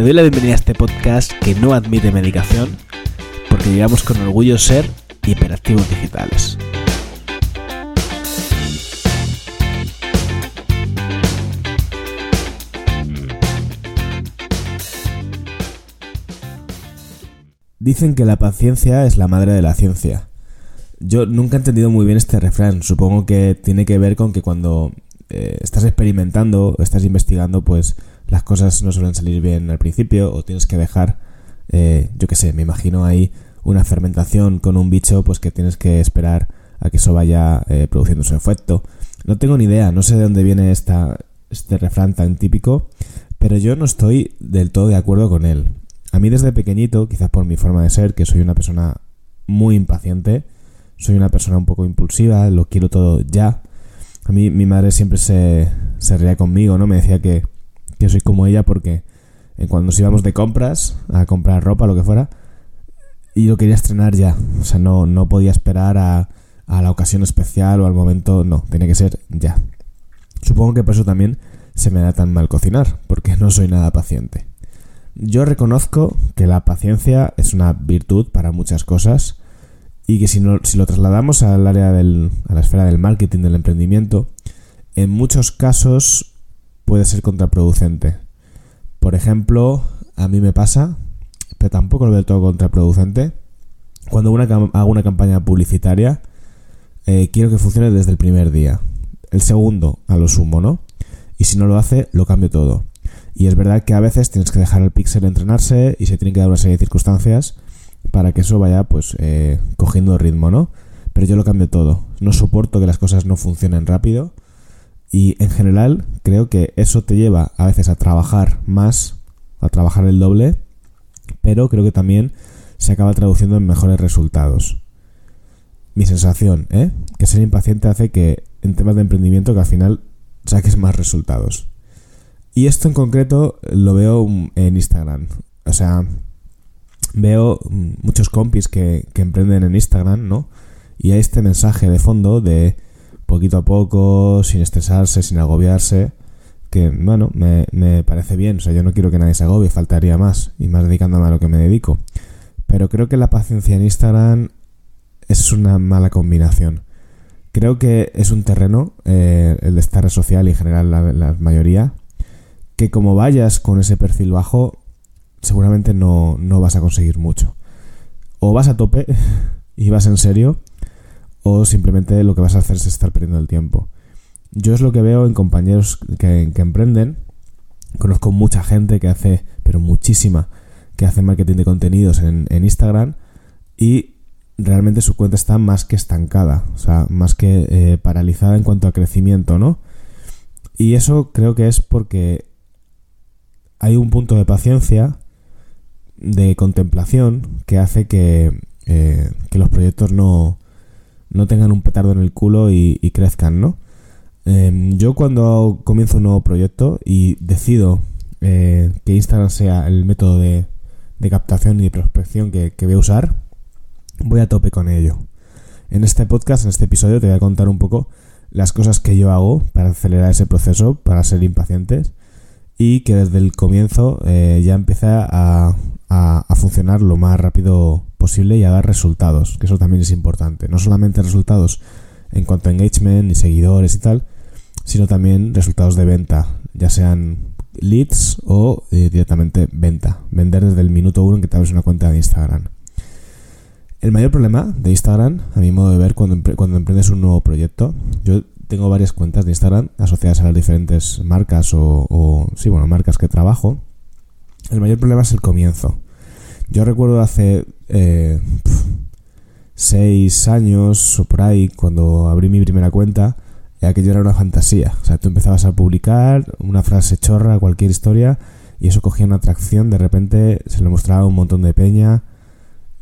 Te doy la bienvenida a este podcast que no admite medicación porque llevamos con orgullo ser hiperactivos digitales. Dicen que la paciencia es la madre de la ciencia. Yo nunca he entendido muy bien este refrán. Supongo que tiene que ver con que cuando eh, estás experimentando, estás investigando, pues las cosas no suelen salir bien al principio o tienes que dejar, eh, yo qué sé, me imagino ahí una fermentación con un bicho, pues que tienes que esperar a que eso vaya eh, produciendo su efecto. No tengo ni idea, no sé de dónde viene esta, este refrán tan típico, pero yo no estoy del todo de acuerdo con él. A mí desde pequeñito, quizás por mi forma de ser, que soy una persona muy impaciente, soy una persona un poco impulsiva, lo quiero todo ya. A mí mi madre siempre se, se reía conmigo, ¿no? Me decía que, que soy como ella porque en cuando nos íbamos de compras, a comprar ropa, lo que fuera, y lo quería estrenar ya. O sea, no, no podía esperar a, a la ocasión especial o al momento, no, tenía que ser ya. Supongo que por eso también se me da tan mal cocinar, porque no soy nada paciente. Yo reconozco que la paciencia es una virtud para muchas cosas y que si, no, si lo trasladamos al área del, a la esfera del marketing, del emprendimiento, en muchos casos puede ser contraproducente. Por ejemplo, a mí me pasa, pero tampoco lo veo todo contraproducente, cuando hago una campaña publicitaria, eh, quiero que funcione desde el primer día. El segundo, a lo sumo, ¿no? Y si no lo hace, lo cambio todo. Y es verdad que a veces tienes que dejar al pixel entrenarse y se tienen que dar una serie de circunstancias para que eso vaya pues eh, cogiendo ritmo, ¿no? Pero yo lo cambio todo. No soporto que las cosas no funcionen rápido y en general creo que eso te lleva a veces a trabajar más, a trabajar el doble, pero creo que también se acaba traduciendo en mejores resultados. Mi sensación, ¿eh? Que ser impaciente hace que en temas de emprendimiento que al final saques más resultados. Y esto en concreto lo veo en Instagram. O sea, veo muchos compis que, emprenden en Instagram, ¿no? Y hay este mensaje de fondo de poquito a poco, sin estresarse, sin agobiarse, que, bueno, me, parece bien. O sea, yo no quiero que nadie se agobie, faltaría más, y más dedicándome a lo que me dedico. Pero creo que la paciencia en Instagram es una mala combinación. Creo que es un terreno, eh, el de esta red social y en general la mayoría, que como vayas con ese perfil bajo, seguramente no, no vas a conseguir mucho. O vas a tope y vas en serio, o simplemente lo que vas a hacer es estar perdiendo el tiempo. Yo es lo que veo en compañeros que, emprenden. Conozco mucha gente que hace, pero muchísima, que hace marketing de contenidos en, Instagram y realmente su cuenta está más que estancada, o sea, más que eh, paralizada en cuanto a crecimiento, ¿no? Y eso creo que es porque hay un punto de paciencia, de contemplación, que hace que, eh, que los proyectos no, no tengan un petardo en el culo y, crezcan, ¿no? Em, yo cuando comienzo un nuevo proyecto y decido eh, que Instagram sea el método de, de captación y de prospección que, que voy a usar, voy a tope con ello. En este podcast, en este episodio, te voy a contar un poco las cosas que yo hago para acelerar ese proceso, para ser impacientes y que desde el comienzo eh, ya empieza a, a, funcionar lo más rápido posible y a dar resultados, que eso también es importante. No solamente resultados en cuanto a engagement y seguidores y tal, sino también resultados de venta, ya sean leads o eh, directamente venta. Vender desde el minuto uno en que te abres una cuenta de Instagram. El mayor problema de Instagram, a mi modo de ver, cuando, cuando emprendes un nuevo proyecto, yo tengo varias cuentas de Instagram asociadas a las diferentes marcas o, sí, bueno, marcas que trabajo. El mayor problema es el comienzo. Yo recuerdo hace eh, seis años o por ahí, cuando abrí mi primera cuenta, aquello era una fantasía. O sea, tú empezabas a publicar una frase chorra, cualquier historia, y eso cogía una atracción, de repente se le mostraba un montón de peña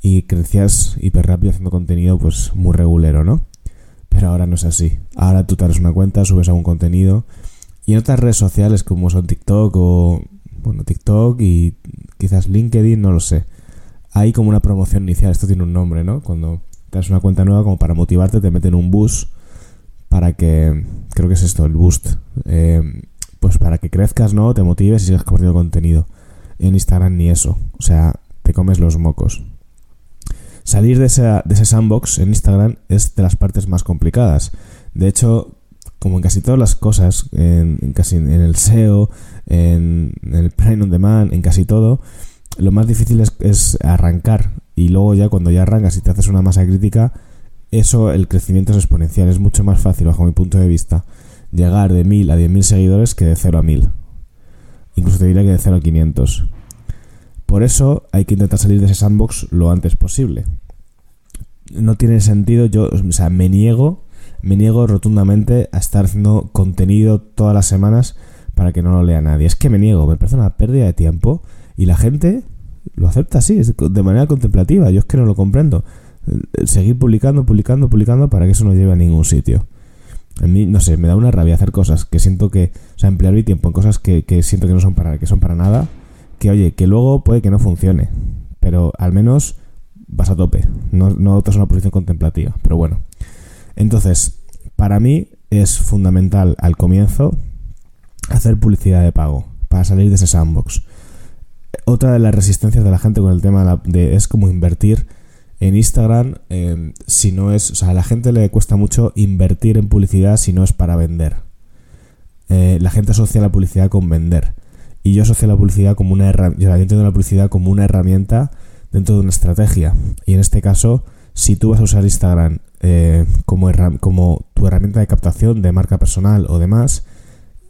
y crecías hiper rápido haciendo contenido pues muy regulero, ¿no? Pero ahora no es así. Ahora tú te das una cuenta, subes algún contenido. Y en otras redes sociales como son TikTok o. Bueno, TikTok y quizás LinkedIn, no lo sé. Hay como una promoción inicial. Esto tiene un nombre, ¿no? Cuando te das una cuenta nueva, como para motivarte, te meten un bus para que. Creo que es esto, el boost. Eh, pues para que crezcas, ¿no? Te motives y sigas compartiendo contenido. en Instagram ni eso. O sea, te comes los mocos. Salir de, ese sandbox en Instagram es de las partes más complicadas. De hecho, como en casi todas las cosas, en, casi en el SEO, en, el Prime on Demand, en casi todo, lo más difícil es, arrancar. Y luego ya cuando ya arrancas y te haces una masa crítica, eso, el crecimiento es exponencial. Es mucho más fácil, bajo mi punto de vista, llegar de 1000 a 10.000 seguidores que de 0 a 1000. Incluso te diría que de 0 a 500. Por eso hay que intentar salir de ese sandbox lo antes posible. No tiene sentido, yo, o sea, me niego, me niego rotundamente a estar haciendo contenido todas las semanas para que no lo lea nadie. Es que me niego, me parece una pérdida de tiempo y la gente lo acepta así, de manera contemplativa. Yo es que no lo comprendo. Seguir publicando, publicando, publicando para que eso no lleve a ningún sitio. A mí, no sé, me da una rabia hacer cosas que siento que, o sea, emplear mi tiempo en cosas que, siento que no son para, que son para nada, que oye, que luego puede que no funcione, pero al menos vas a tope, no, no una posición contemplativa, pero bueno. Entonces, para mí es fundamental al comienzo hacer publicidad de pago para salir de ese sandbox. Otra de las resistencias de la gente con el tema de es como invertir en Instagram, em, si no es, o sea, a la gente le cuesta mucho invertir en publicidad si no es para vender. Eh, la gente asocia la publicidad con vender. Y yo asocio la publicidad como una herramienta, yo entiendo la publicidad como una herramienta dentro de una estrategia. Y en este caso, si tú vas a usar Instagram eh, como, como tu herramienta de captación de marca personal o demás,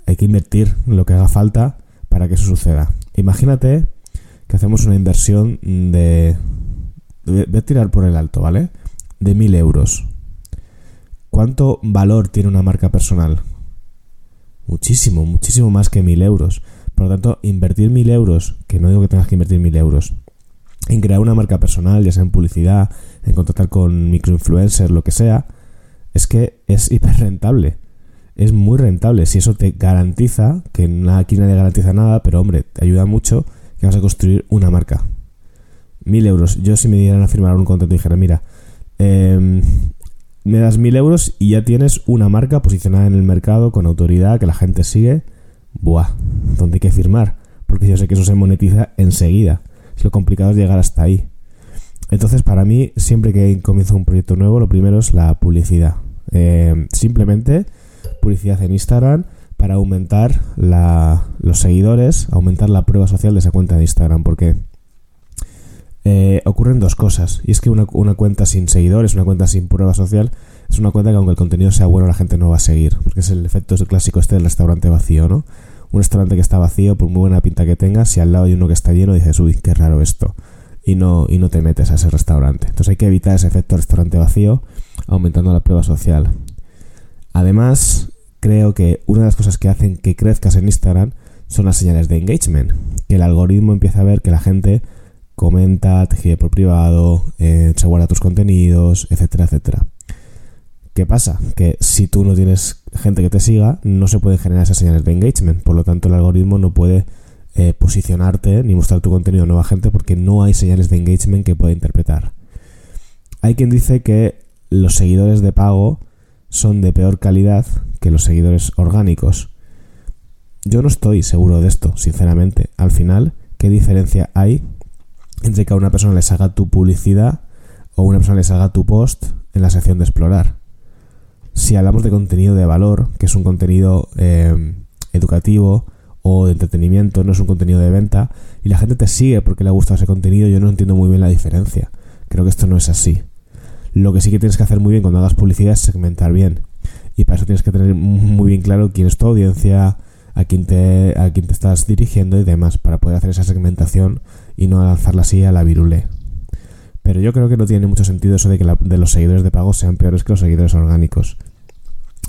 hay que invertir lo que haga falta para que eso suceda. Imagínate que hacemos una inversión de voy a tirar por el alto, ¿vale? De mil euros. ¿Cuánto valor tiene una marca personal? Muchísimo, muchísimo más que mil euros. Por lo tanto, invertir mil euros, que no digo que tengas que invertir mil euros, en crear una marca personal, ya sea en publicidad, en contactar con microinfluencers, lo que sea, es que es hiper rentable. Es muy rentable. Si eso te garantiza, que aquí nadie garantiza nada, pero hombre, te ayuda mucho que vas a construir una marca mil euros. Yo si me dieran a firmar un contrato y dijera, mira, em, me das mil euros y ya tienes una marca posicionada en el mercado con autoridad que la gente sigue. Buah, ¿dónde hay que firmar? Porque yo sé que eso se monetiza enseguida. Si lo complicado es llegar hasta ahí. Entonces, para mí, siempre que comienzo un proyecto nuevo, lo primero es la publicidad. Em, simplemente publicidad en Instagram para aumentar los seguidores, aumentar la prueba social de esa cuenta de Instagram. Porque eh, ocurren dos cosas. Y es que una, cuenta sin seguidores, una cuenta sin prueba social, es una cuenta que aunque el contenido sea bueno, la gente no va a seguir. Porque es el efecto clásico este del restaurante vacío, ¿no? Un restaurante que está vacío, por muy buena pinta que tenga, si al lado hay uno que está lleno, dices, uy, qué raro esto. Y no, y no te metes a ese restaurante. Entonces hay que evitar ese efecto restaurante vacío, aumentando la prueba social. Además, creo que una de las cosas que hacen que crezcas en Instagram son las señales de engagement. Que el algoritmo empieza a ver que la gente comenta, te escribe por privado, eh, se guarda tus contenidos, etcétera, etcétera. ¿Qué pasa? Que si tú no tienes gente que te siga, no se pueden generar esas señales de engagement. Por lo tanto, el algoritmo no puede eh, posicionarte ni mostrar tu contenido a nueva gente porque no hay señales de engagement que pueda interpretar. Hay quien dice que los seguidores de pago son de peor calidad que los seguidores orgánicos. Yo no estoy seguro de esto, sinceramente. Al final, ¿qué diferencia hay entre que a una persona le salga tu publicidad o una persona le salga tu post en la sección de explorar. Si hablamos de contenido de valor, que es un contenido eh, educativo o de entretenimiento, no es un contenido de venta, y la gente te sigue porque le ha gustado ese contenido, yo no entiendo muy bien la diferencia. Creo que esto no es así. Lo que sí que tienes que hacer muy bien cuando hagas publicidad es segmentar bien. Y para eso tienes que tener muy bien claro quién es tu audiencia, a quién te, a quién te estás dirigiendo y demás, para poder hacer esa segmentación y no lanzarla así a la virule. Pero yo creo que no tiene mucho sentido eso de que de los seguidores de pago sean peores que los seguidores orgánicos.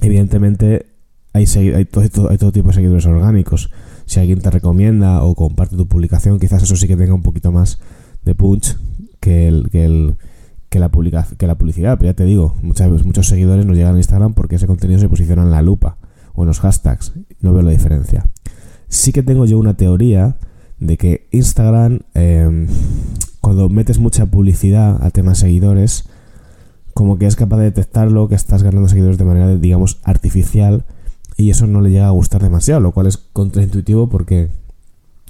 Evidentemente hay, hay todo tipo de seguidores orgánicos. Si alguien te recomienda o comparte tu publicación, quizás eso sí que tenga un poquito más de punch que el, que la, que la publicidad, pero ya te digo, muchas, muchos seguidores nos llegan a Instagram porque ese contenido se posiciona en la lupa o en los hashtags. No veo la diferencia. Sí que tengo yo una teoría de que Instagram, em, cuando metes mucha publicidad a temas seguidores, como que es capaz de detectarlo, que estás ganando seguidores de manera, digamos, artificial, y eso no le llega a gustar demasiado, lo cual es contraintuitivo porque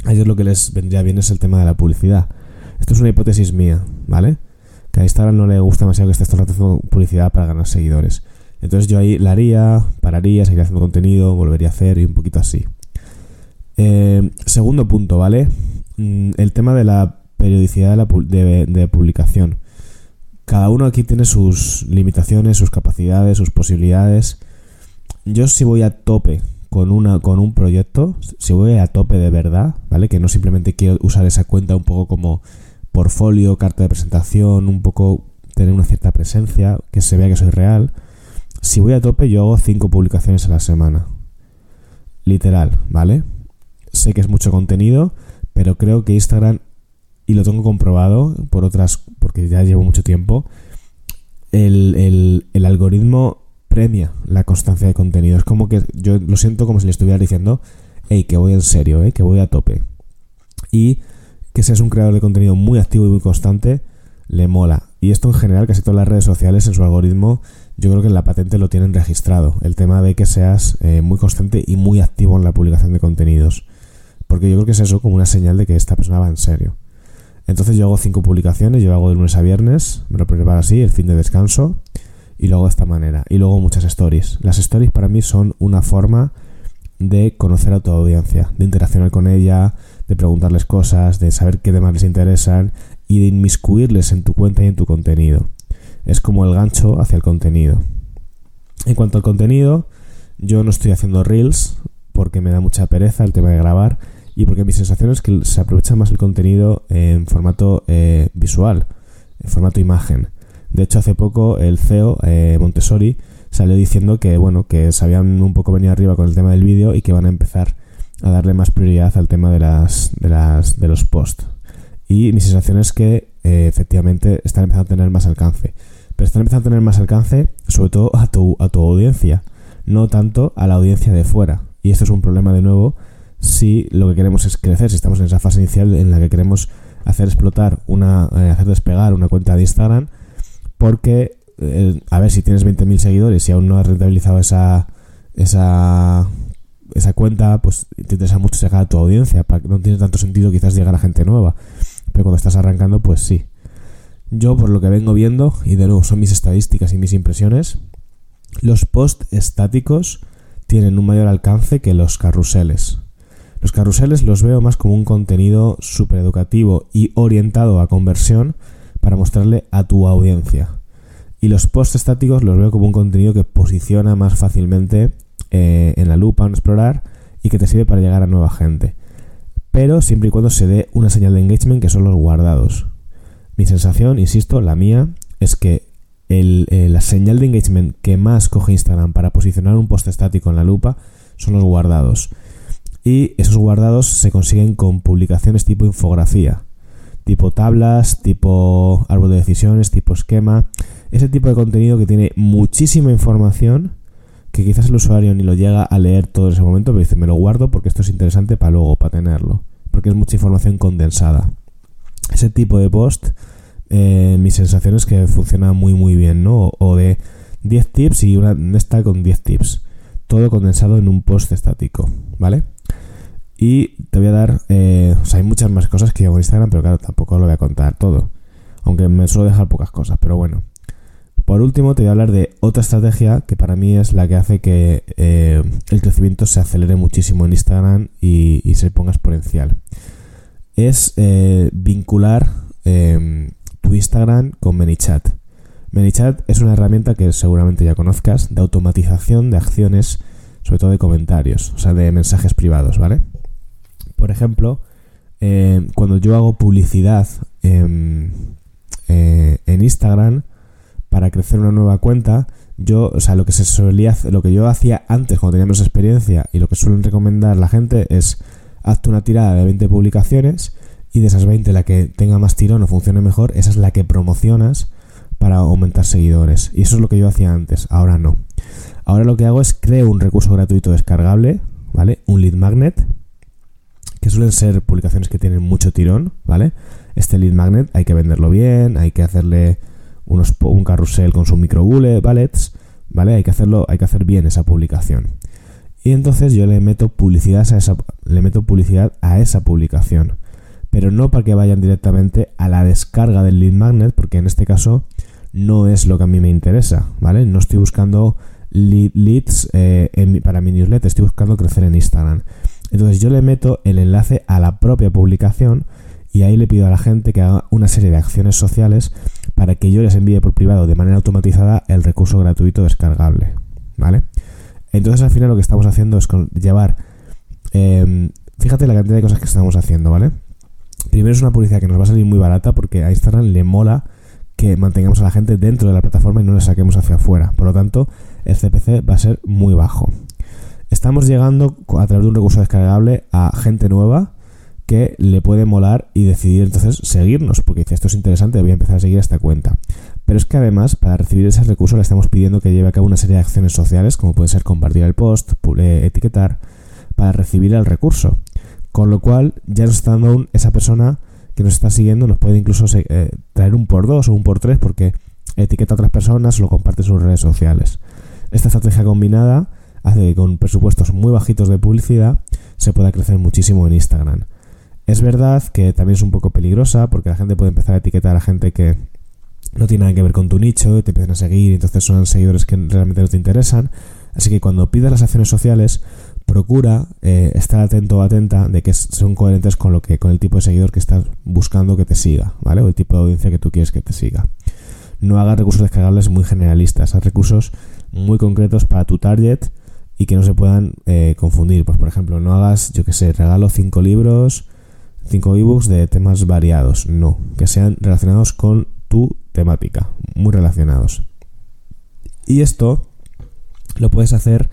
a ellos lo que les vendría bien es el tema de la publicidad. Esto es una hipótesis mía, ¿vale? Que a Instagram no le gusta demasiado que estés todo el haciendo publicidad para ganar seguidores. Entonces yo ahí la haría, pararía, seguiría haciendo contenido, volvería a hacer y un poquito así. Eh, segundo punto, ¿vale? Mm, el tema de la periodicidad de, publicación. Cada uno aquí tiene sus limitaciones, sus capacidades, sus posibilidades. Yo si voy a tope con una con un proyecto, si voy a tope de verdad, ¿vale? Que no simplemente quiero usar esa cuenta un poco como portfolio, carta de presentación, un poco tener una cierta presencia, que se vea que soy real. Si voy a tope, yo hago cinco publicaciones a la semana. Literal, ¿vale? Sé que es mucho contenido, pero creo que Instagram, y lo tengo comprobado por otras, porque ya llevo mucho tiempo, el, el, algoritmo premia la constancia de contenido. Es como que yo lo siento como si le estuviera diciendo, hey, que voy en serio, ¿eh? que voy a tope. Y que seas un creador de contenido muy activo y muy constante, le mola. Y esto en general, casi todas las redes sociales en su algoritmo yo creo que en la patente lo tienen registrado. El tema de que seas eh, muy constante y muy activo en la publicación de contenidos. Porque yo creo que es eso como una señal de que esta persona va en serio. Entonces yo hago cinco publicaciones, yo hago de lunes a viernes, me lo preparo así, el fin de descanso, y lo hago de esta manera. Y luego muchas stories. Las stories para mí son una forma de conocer a tu audiencia, de interaccionar con ella, de preguntarles cosas, de saber qué temas les interesan y de inmiscuirles en tu cuenta y en tu contenido es como el gancho hacia el contenido. En cuanto al contenido, yo no estoy haciendo reels porque me da mucha pereza el tema de grabar y porque mi sensación es que se aprovecha más el contenido en formato eh, visual, en formato imagen. De hecho, hace poco el CEO, eh, Montessori, salió diciendo que bueno, que sabían un poco venir arriba con el tema del vídeo y que van a empezar a darle más prioridad al tema de las de las de los posts. Y mi sensación es que eh, efectivamente están empezando a tener más alcance pero están empezando a tener más alcance, sobre todo a tu, a tu audiencia, no tanto a la audiencia de fuera. Y esto es un problema de nuevo si lo que queremos es crecer, si estamos en esa fase inicial en la que queremos hacer explotar una, eh, hacer despegar una cuenta de Instagram, porque, eh, a ver, si tienes 20.000 seguidores y aún no has rentabilizado esa, esa, cuenta, pues te interesa mucho llegar a tu audiencia, no tiene tanto sentido quizás llegar a gente nueva, pero cuando estás arrancando, pues sí. Yo, por lo que vengo viendo, y de nuevo son mis estadísticas y mis impresiones, los posts estáticos tienen un mayor alcance que los carruseles. Los carruseles los veo más como un contenido súper educativo y orientado a conversión para mostrarle a tu audiencia. Y los posts estáticos los veo como un contenido que posiciona más fácilmente eh, en la lupa, en explorar y que te sirve para llegar a nueva gente. Pero siempre y cuando se dé una señal de engagement que son los guardados. Mi sensación, insisto, la mía, es que eh, la señal de engagement que más coge Instagram para posicionar un post estático en la lupa son los guardados. Y esos guardados se consiguen con publicaciones tipo infografía, tipo tablas, tipo árbol de decisiones, tipo esquema. Ese tipo de contenido que tiene muchísima información que quizás el usuario ni lo llega a leer todo en ese momento, pero dice, me lo guardo porque esto es interesante para luego, para tenerlo. Porque es mucha información condensada ese tipo de post, eh, mi sensación es que funciona muy muy bien, ¿no? O de 10 tips y una esta con 10 tips. Todo condensado en un post estático, ¿vale? Y te voy a dar, eh, o sea, hay muchas más cosas que yo en Instagram, pero claro, tampoco lo voy a contar todo. Aunque me suelo dejar pocas cosas, pero bueno. Por último, te voy a hablar de otra estrategia que para mí es la que hace que eh, el crecimiento se acelere muchísimo en Instagram y, y se ponga exponencial es eh, vincular em, tu Instagram con ManyChat. ManyChat es una herramienta que seguramente ya conozcas de automatización de acciones, sobre todo de comentarios, o sea, de mensajes privados, ¿vale? Por ejemplo, em, cuando yo hago publicidad eh, en Instagram para crecer una nueva cuenta, yo, o sea, lo que se solía, lo que yo hacía antes cuando teníamos experiencia y lo que suelen recomendar la gente es hazte una tirada de 20 publicaciones y de esas 20 la que tenga más tirón o funcione mejor, esa es la que promocionas para aumentar seguidores. Y eso es lo que yo hacía antes, ahora no. Ahora lo que hago es creo un recurso gratuito descargable, ¿vale? Un lead magnet, suelen ser publicaciones que tienen mucho tirón, ¿vale? Este lead magnet hay que venderlo bien, hay que hacerle unos, un carrusel con su micro bullet, ¿vale? Hay que hacerlo, hay que hacer bien esa publicación. Y entonces yo le meto publicidad a esa, le meto publicidad a esa publicación. Pero no para que vayan directamente a la descarga del lead magnet, porque en este caso no es lo que a mí me interesa, ¿vale? No estoy buscando leads eh, para mi newsletter, estoy buscando crecer en Instagram. Entonces yo le meto el enlace a la propia publicación y ahí le pido a la gente que haga una serie de acciones sociales para que yo les envíe por privado de manera automatizada el recurso gratuito descargable, ¿vale? Entonces al final lo que estamos haciendo es llevar, em, fíjate la cantidad de cosas que estamos haciendo, ¿vale? Primero es una publicidad que nos va a salir muy barata porque a Instagram le mola que mantengamos a la gente dentro de la plataforma y no le saquemos hacia afuera. Por lo tanto, el CPC va a ser muy bajo. Estamos llegando a través de un recurso descargable a gente nueva que le puede molar y decidir entonces seguirnos, porque dice esto es interesante, voy a empezar a seguir esta cuenta. Pero es que además, para recibir ese recurso, le estamos pidiendo que lleve a cabo una serie de acciones sociales, como puede ser compartir el post, eh, etiquetar, para recibir el recurso. Con lo cual, ya nos está dando esa persona que nos está siguiendo nos puede incluso eh, traer un por dos o un por tres porque etiqueta a otras personas o lo comparte en sus redes sociales. Esta estrategia combinada hace que con presupuestos muy bajitos de publicidad se pueda crecer muchísimo en Instagram. Es verdad que también es un poco peligrosa porque la gente puede empezar a etiquetar a gente que no tiene nada que ver con tu nicho y te empiezan a seguir entonces son seguidores que realmente no te interesan. Así que cuando pidas las acciones sociales, procura eh, estar atento o atenta de que son coherentes con lo que con el tipo de seguidor que estás buscando que te siga, ¿vale? O el tipo de audiencia que tú quieres que te siga. No hagas recursos descargables muy generalistas, haz recursos muy concretos para tu target y que no se puedan eh, confundir. Pues por ejemplo, no hagas, yo que sé, regalo cinco libros, cinco ebooks de temas variados. No, que sean relacionados con tu temática, muy relacionados. Y esto lo puedes hacer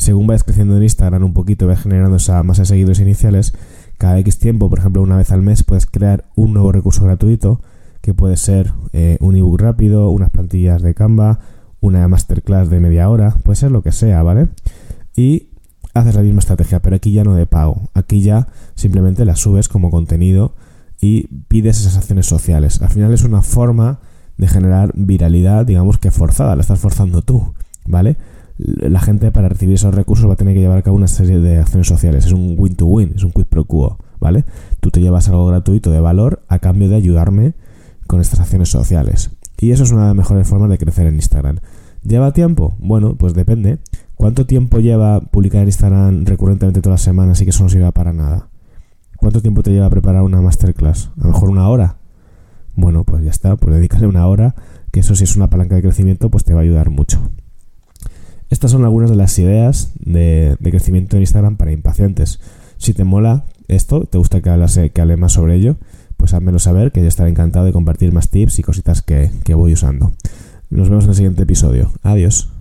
según vayas creciendo en Instagram un poquito vas generando esa masa de seguidores iniciales, cada X tiempo, por ejemplo una vez al mes, puedes crear un nuevo recurso gratuito que puede ser eh, un ebook rápido, unas plantillas de Canva, una masterclass de media hora, puede ser lo que sea, ¿vale? Y haces la misma estrategia, pero aquí ya no de pago, aquí ya simplemente la subes como contenido y pides esas acciones sociales. Al final es una forma de generar viralidad, digamos que forzada, la estás forzando tú, ¿vale? la gente para recibir esos recursos va a tener que llevar a cabo una serie de acciones sociales. Es un win-to-win, es un quid pro quo, ¿vale? Tú te llevas algo gratuito de valor a cambio de ayudarme con estas acciones sociales. Y eso es una de las mejores formas de crecer en Instagram. ¿Lleva tiempo? Bueno, pues depende. ¿Cuánto tiempo lleva publicar en Instagram recurrentemente todas las semanas y que eso no sirva para nada? ¿Cuánto tiempo te lleva preparar una masterclass? A lo mejor una hora. Bueno, pues ya está, pues dedícale una hora, que eso si es una palanca de crecimiento, pues te va a ayudar mucho. Estas son algunas de las ideas de, crecimiento en Instagram para impacientes. Si te mola esto, te gusta que, hable más sobre ello, pues házmelo saber, que yo estaré encantado de compartir más tips y cositas que voy usando. Nos vemos en el siguiente episodio. Adiós.